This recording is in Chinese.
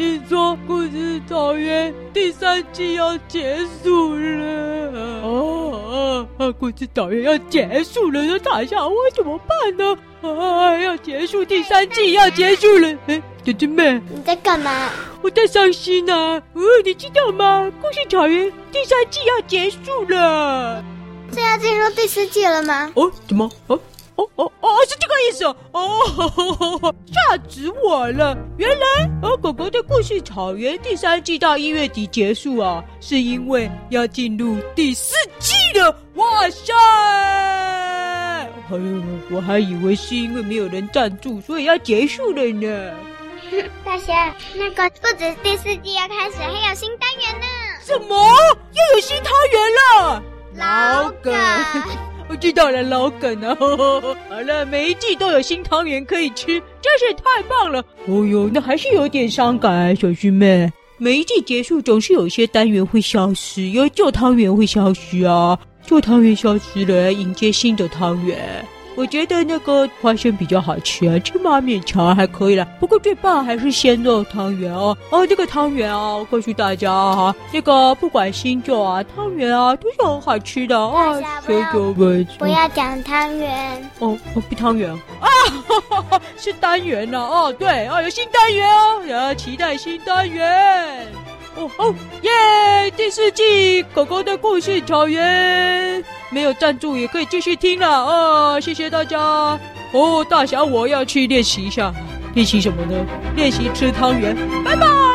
听说故事草原第三季要结束了。哦哦，故事草原要结束了，那塔下我怎么办呢？啊，要结束第三季要结束了。哎，姐姐妹，你在干嘛？我在伤心呢、啊。哦，你知道吗？故事草原第三季要结束了。这要进入第四季了吗？哦，怎么？哦。哦哦哦，是这个意思哦！哦，吓死我了！原来哦，狗狗的故事草原第三季到一月底结束啊，是因为要进入第四季了！哇塞！哎呦，我还以为是因为没有人赞助，所以要结束了呢。大侠，那个不止第四季要开始，还有新单元呢！什么？又知道了，老梗啊！好了，每一季都有新汤圆可以吃，真是太棒了。哦呦，那还是有点伤感，小师妹。每一季结束，总是有一些单元会消失，因为旧汤圆会消失啊，旧汤圆消失了，迎接新的汤圆。我觉得那个花生比较好吃啊，芝麻勉强还可以啦。不过最棒还是鲜肉汤圆哦。哦，这个汤圆啊，我告诉大家哈，那个不管新旧啊，汤圆啊都是很好吃的啊。不要不要讲汤圆哦哦，不汤圆啊，哈 哈是单元呢哦，对哦，有新单元哦，要期待新单元哦哦耶！第四季狗狗的故事草原。没有赞助也可以继续听了哦，谢谢大家哦，大侠我要去练习一下，练习什么呢？练习吃汤圆，拜拜。